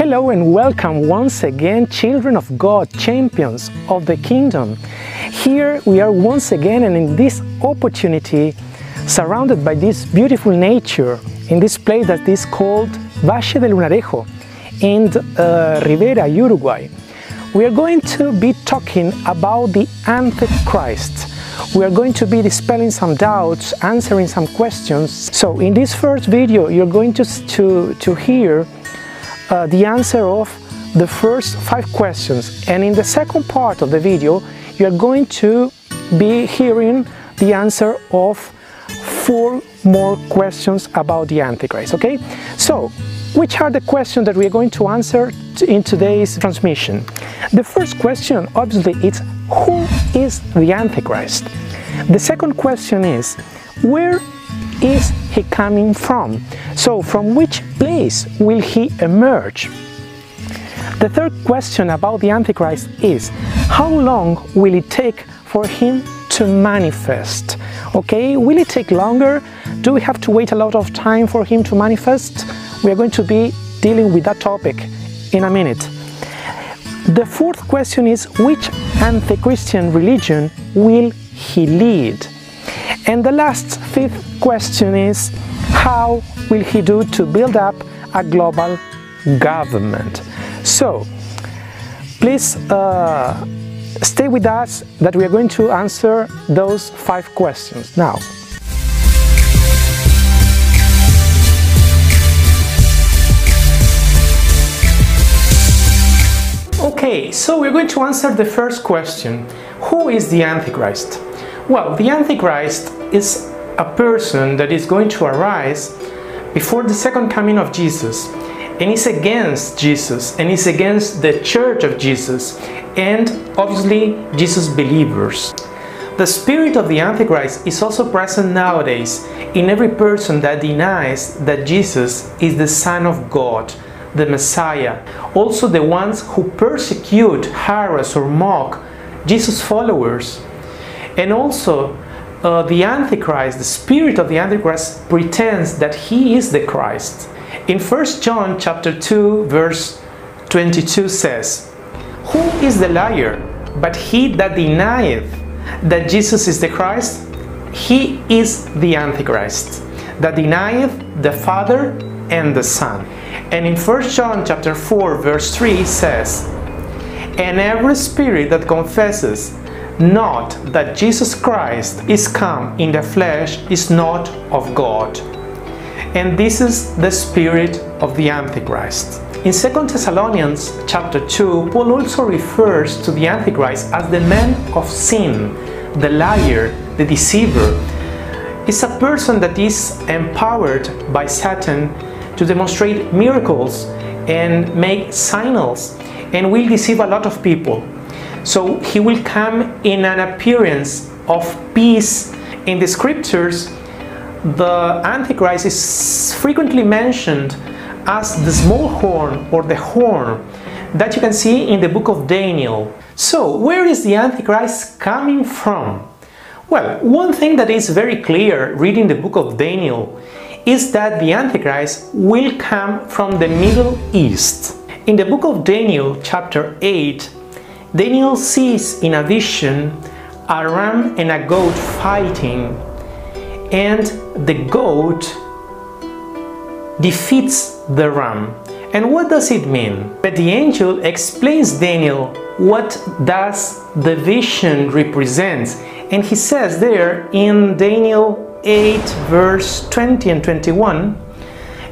Hello and welcome once again, children of God, champions of the kingdom. Here we are once again, and in this opportunity, surrounded by this beautiful nature, in this place that is called Valle del Lunarejo in uh, Rivera, Uruguay. We are going to be talking about the Antichrist. We are going to be dispelling some doubts, answering some questions. So in this first video, you're going to, to, to hear uh, the answer of the first five questions. And in the second part of the video, you're going to be hearing the answer of four more questions about the Antichrist, okay? So, which are the questions that we are going to answer in today's transmission? The first question, obviously, is who is the Antichrist? The second question is, where is he coming from? So, from which place will he emerge? The third question about the Antichrist is how long will it take for him to manifest? Okay, will it take longer? Do we have to wait a lot of time for him to manifest? We are going to be dealing with that topic in a minute. The fourth question is which anti Christian religion will he lead? And the last fifth question is how will he do to build up a global government? So, please uh, stay with us that we are going to answer those five questions now. Okay, so we're going to answer the first question. Who is the Antichrist? Well, the Antichrist is a person that is going to arise before the second coming of Jesus and is against Jesus and is against the church of Jesus and obviously Jesus believers. The spirit of the Antichrist is also present nowadays in every person that denies that Jesus is the Son of God the Messiah, also the ones who persecute, harass, or mock Jesus' followers. And also, uh, the Antichrist, the spirit of the Antichrist, pretends that he is the Christ. In 1 John chapter 2, verse 22 says, Who is the liar but he that denieth that Jesus is the Christ? He is the Antichrist, that denieth the Father and the Son. And in 1 John chapter 4 verse 3 says, And every spirit that confesses not that Jesus Christ is come in the flesh is not of God. And this is the spirit of the Antichrist. In 2 Thessalonians chapter 2, Paul also refers to the Antichrist as the man of sin, the liar, the deceiver. It's a person that is empowered by Satan to demonstrate miracles and make signals and will deceive a lot of people. So he will come in an appearance of peace. In the scriptures, the Antichrist is frequently mentioned as the small horn or the horn that you can see in the book of Daniel. So, where is the Antichrist coming from? Well, one thing that is very clear reading the book of Daniel is that the Antichrist will come from the Middle East. In the book of Daniel, chapter 8, Daniel sees in a vision a ram and a goat fighting, and the goat defeats the ram. And what does it mean? But the angel explains Daniel what does the vision represents, and he says there in Daniel 8, verse 20 and 21,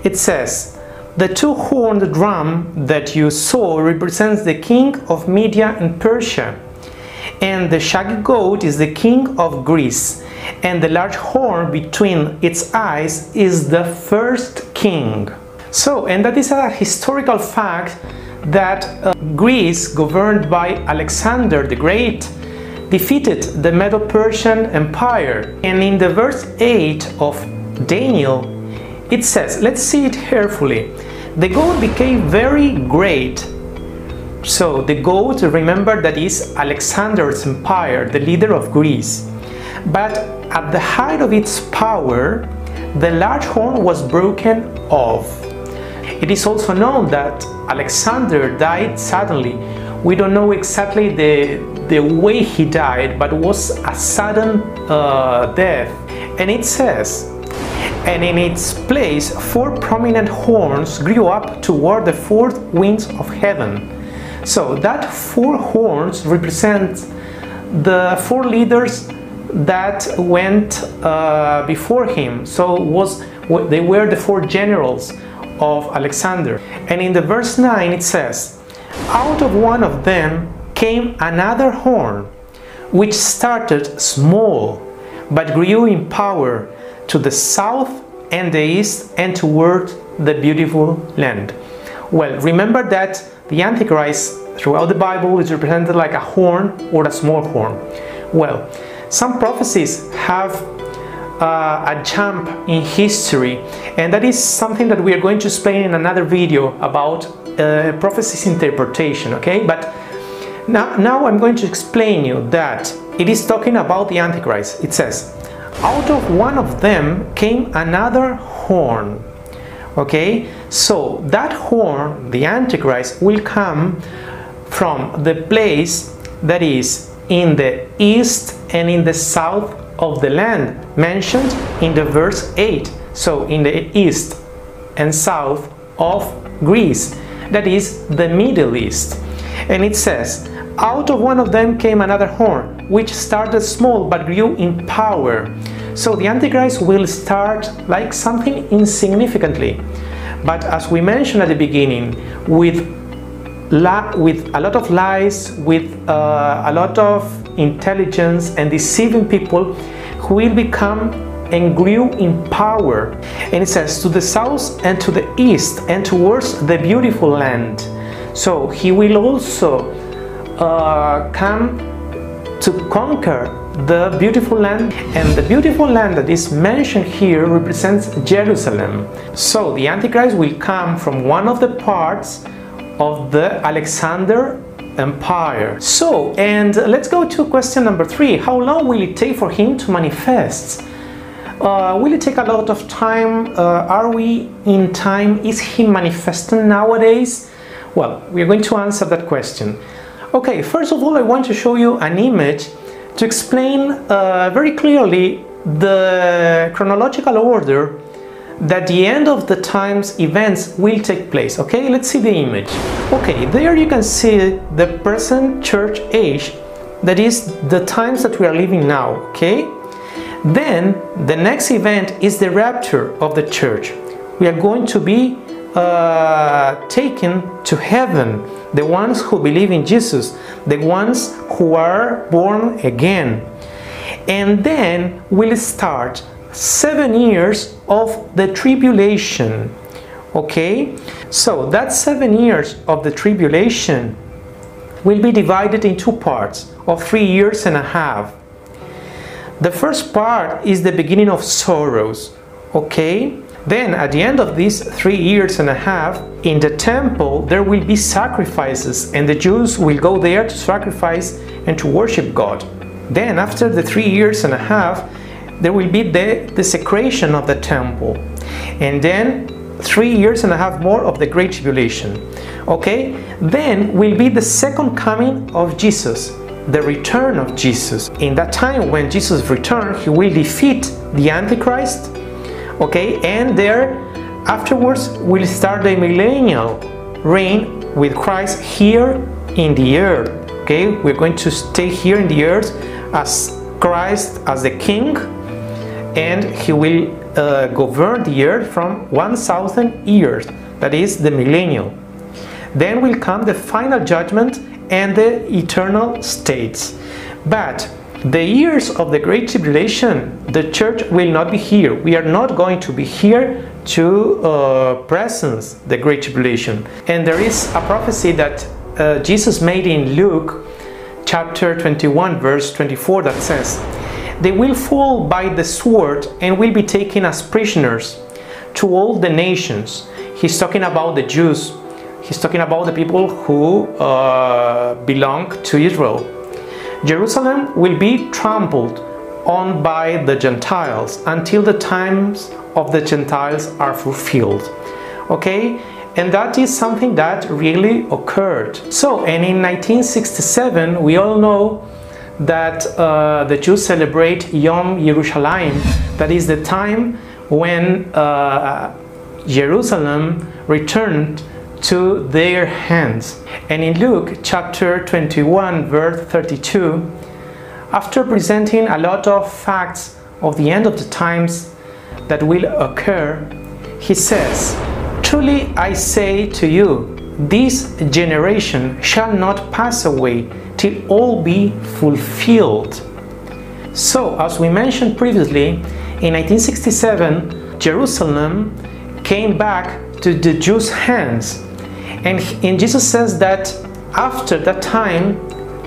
it says, The two horned drum that you saw represents the king of Media and Persia, and the shaggy goat is the king of Greece, and the large horn between its eyes is the first king. So, and that is a historical fact that uh, Greece, governed by Alexander the Great, defeated the Medo Persian Empire. And in the verse 8 of Daniel, it says, let's see it carefully. The goat became very great. So the goat, remember that is Alexander's empire, the leader of Greece. But at the height of its power, the large horn was broken off. It is also known that Alexander died suddenly. We don't know exactly the, the way he died, but it was a sudden uh, death. And it says, and in its place four prominent horns grew up toward the four winds of heaven. So that four horns represent the four leaders that went uh, before him. So was they were the four generals of Alexander. And in the verse 9 it says, Out of one of them came another horn, which started small, but grew in power to the south and the east and toward the beautiful land. Well, remember that the Antichrist throughout the Bible is represented like a horn or a small horn. Well, some prophecies have uh, a jump in history and that is something that we are going to explain in another video about uh, prophecies interpretation okay but now, now I'm going to explain you that it is talking about the Antichrist it says out of one of them came another horn. Okay? So that horn the Antichrist will come from the place that is in the east and in the south of the land mentioned in the verse 8 so in the east and south of Greece that is the Middle East. And it says out of one of them came another horn which started small but grew in power so the Antichrist will start like something insignificantly but as we mentioned at the beginning with with a lot of lies, with uh, a lot of intelligence and deceiving people who will become and grew in power. And it says, to the south and to the east and towards the beautiful land. So he will also uh, come to conquer the beautiful land and the beautiful land that is mentioned here represents Jerusalem. So the Antichrist will come from one of the parts of the Alexander Empire. So, and let's go to question number three. How long will it take for him to manifest? Uh, will it take a lot of time? Uh, are we in time? Is he manifesting nowadays? Well, we're going to answer that question. Okay, first of all, I want to show you an image to explain uh, very clearly the chronological order that the end of the times events will take place okay? Let's see the image. Okay there you can see the present church age that is the times that we are living now okay? Then the next event is the rapture of the church. We are going to be uh, taken to heaven the ones who believe in jesus the ones who are born again and then will start seven years of the tribulation. Okay, so that seven years of the tribulation will be divided in two parts of three years and a half. The first part is the beginning of sorrows. Okay, then at the end of these three years and a half, in the temple there will be sacrifices, and the Jews will go there to sacrifice and to worship God. Then, after the three years and a half, there will be the desecration of the temple. And then three years and a half more of the great tribulation. Okay? Then will be the second coming of jesus the return of jesus. In that time when jesus returns he will defeat the antichrist okay and there afterwards will start the millennial reign with christ here in the earth okay we're going to stay here in the earth as christ as the king and he will uh, govern the earth from 1000 years, that is the millennial. Then will come the final judgment and the eternal states. But the years of the Great Tribulation, the church will not be here. We are not going to be here to uh, presence the Great Tribulation. And there is a prophecy that uh, Jesus made in Luke chapter 21, verse 24 that says, they will fall by the sword and will be taken as prisoners to all the nations. He's talking about the Jews. He's talking about the people who uh, belong to Israel. Jerusalem will be trampled on by the Gentiles until the times of the Gentiles are fulfilled. Okay? and that is something that really occurred. So, and in 1967, we all know that uh, the Jews celebrate Yom Yerushalayim, that is the time when uh, Jerusalem returned to their hands. And in Luke chapter 21, verse 32, after presenting a lot of facts of the end of the times that will occur, he says, Truly I say to you, this generation shall not pass away till all be fulfilled. So, as we mentioned previously, in 1967, Jerusalem came back to the Jews' hands. And, and Jesus says that after that time,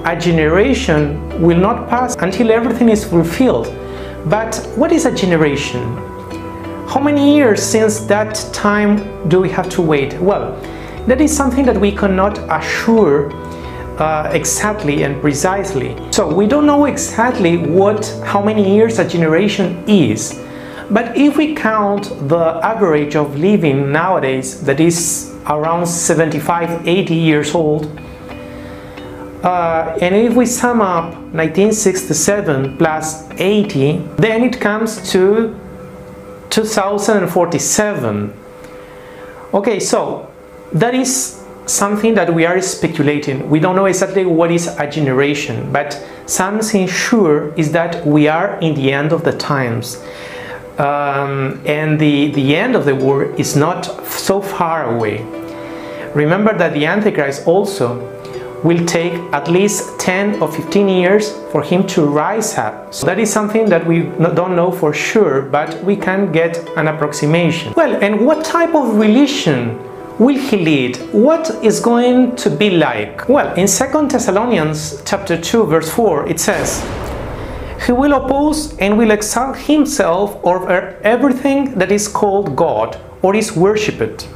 a generation will not pass until everything is fulfilled. But what is a generation? How many years since that time do we have to wait? Well, that is something that we cannot assure uh, exactly and precisely. So we don't know exactly what how many years a generation is. But if we count the average of living nowadays, that is around 75, 80 years old, uh, and if we sum up 1967 plus 80, then it comes to 2047 okay so that is something that we are speculating. We don't know exactly what is a generation but something sure is that we are in the end of the times um, and the, the end of the world is not so far away remember that the antichrist also will take at least 10 or 15 years for him to rise up. So that is something that we don't know for sure, but we can get an approximation. Well, and what type of religion will he lead? What is going to be like? Well, in 2 Thessalonians chapter 2 verse 4 it says, he will oppose and will exalt himself over everything that is called God or is worshipped,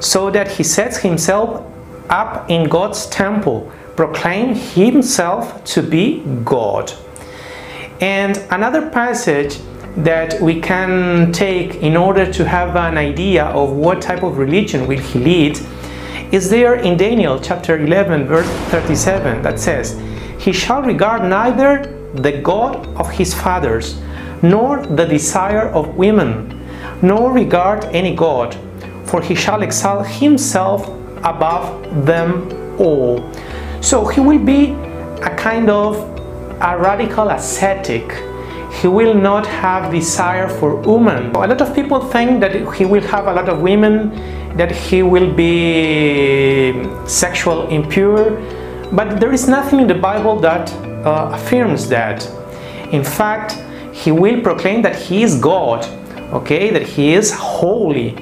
so that he sets himself up in God's temple, proclaim himself to be God. And another passage that we can take in order to have an idea of what type of religion will he lead is there in Daniel chapter 11 verse 37 that says he shall regard neither the god of his fathers nor the desire of women nor regard any god for he shall exalt himself above them all. So he will be a kind of a radical ascetic. He will not have desire for women. A lot of people think that he will have a lot of women, that he will be sexual impure, but there is nothing in the Bible that uh, affirms that. In fact, he will proclaim that he is God, okay, that he is holy,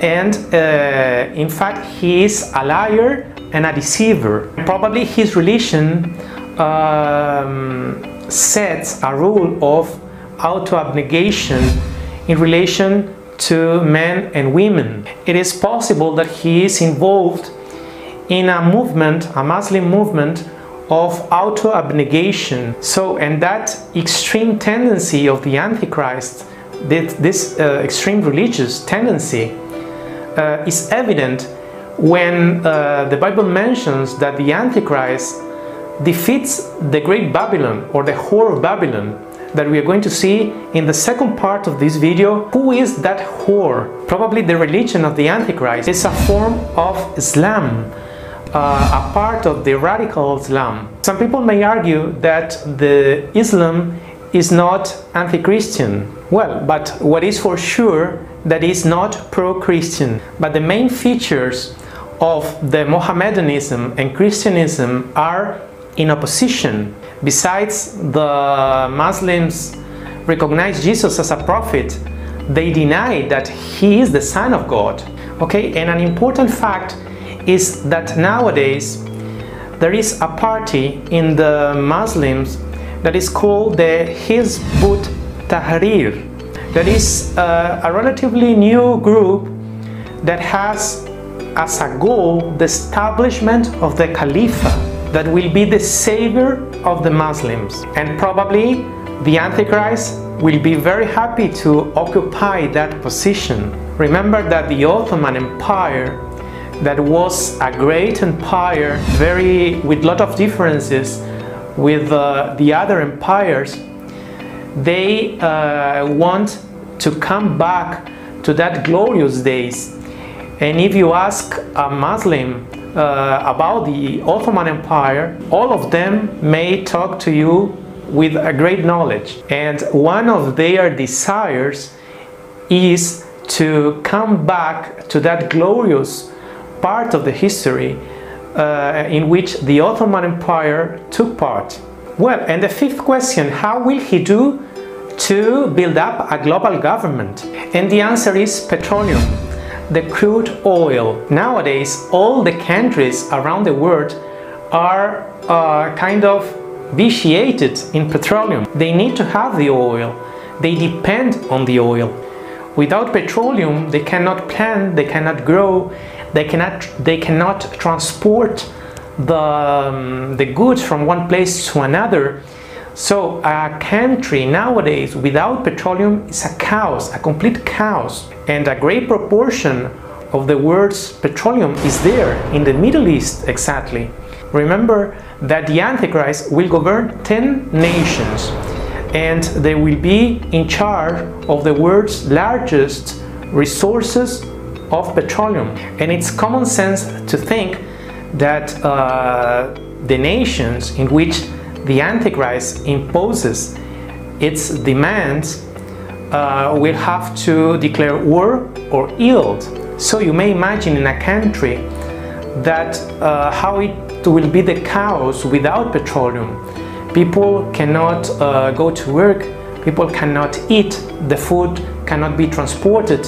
and uh, in fact he is a liar and a deceiver. Probably his religion um, sets a rule of auto-abnegation in relation to men and women. It is possible that he is involved in a movement, a Muslim movement of auto-abnegation. So, and that extreme tendency of the Antichrist, this uh, extreme religious tendency, uh, is evident when uh, the Bible mentions that the Antichrist defeats the great Babylon or the whore of Babylon that we are going to see in the second part of this video. Who is that whore? Probably the religion of the Antichrist is a form of Islam, uh, a part of the radical Islam. Some people may argue that the Islam is not anti-Christian. Well, but what is for sure that is not pro-Christian. But the main features of the Mohammedanism and Christianism are in opposition. Besides the Muslims recognize Jesus as a prophet, they deny that he is the son of God. Okay, and an important fact is that nowadays there is a party in the Muslims that is called the Hizbut Tahrir that is uh, a relatively new group that has as a goal the establishment of the Khalifa that will be the savior of the Muslims and probably the Antichrist will be very happy to occupy that position. Remember that the Ottoman Empire that was a great empire, very with lot of differences with uh, the other empires, they uh, want to come back to that glorious days. And if you ask a Muslim uh, about the Ottoman Empire, all of them may talk to you with a great knowledge. And one of their desires is to come back to that glorious part of the history uh, in which the Ottoman Empire took part. Well, and the fifth question, how will he do to build up a global government? And the answer is petroleum, the crude oil. Nowadays, all the countries around the world are uh, kind of vitiated in petroleum. They need to have the oil. They depend on the oil. Without petroleum, they cannot plant, they cannot grow, they cannot, they cannot transport the, um, the goods from one place to another. So a country nowadays without petroleum is a chaos, a complete chaos. And a great proportion of the world's petroleum is there in the Middle East exactly. Remember that the Antichrist will govern 10 nations and they will be in charge of the world's largest resources of petroleum. And it's common sense to think that uh, the nations in which the Antichrist imposes its demands uh, will have to declare war or yield. So you may imagine in a country that uh, how it will be the chaos without petroleum. People cannot uh, go to work, people cannot eat, the food cannot be transported,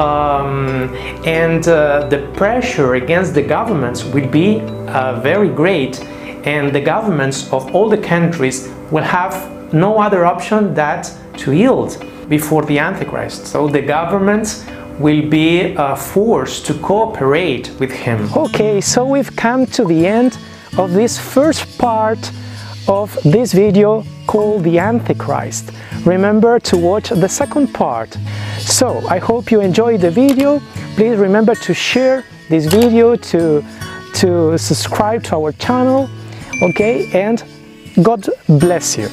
um, and uh, the pressure against the governments will be uh, very great and the governments of all the countries will have no other option that to yield before the Antichrist. So the governments will be uh, forced to cooperate with him. Okay, so we've come to the end of this first part of this video called the Antichrist. Remember to watch the second part. So I hope you enjoyed the video. Please remember to share this video, to, to subscribe to our channel, okay? And God bless you.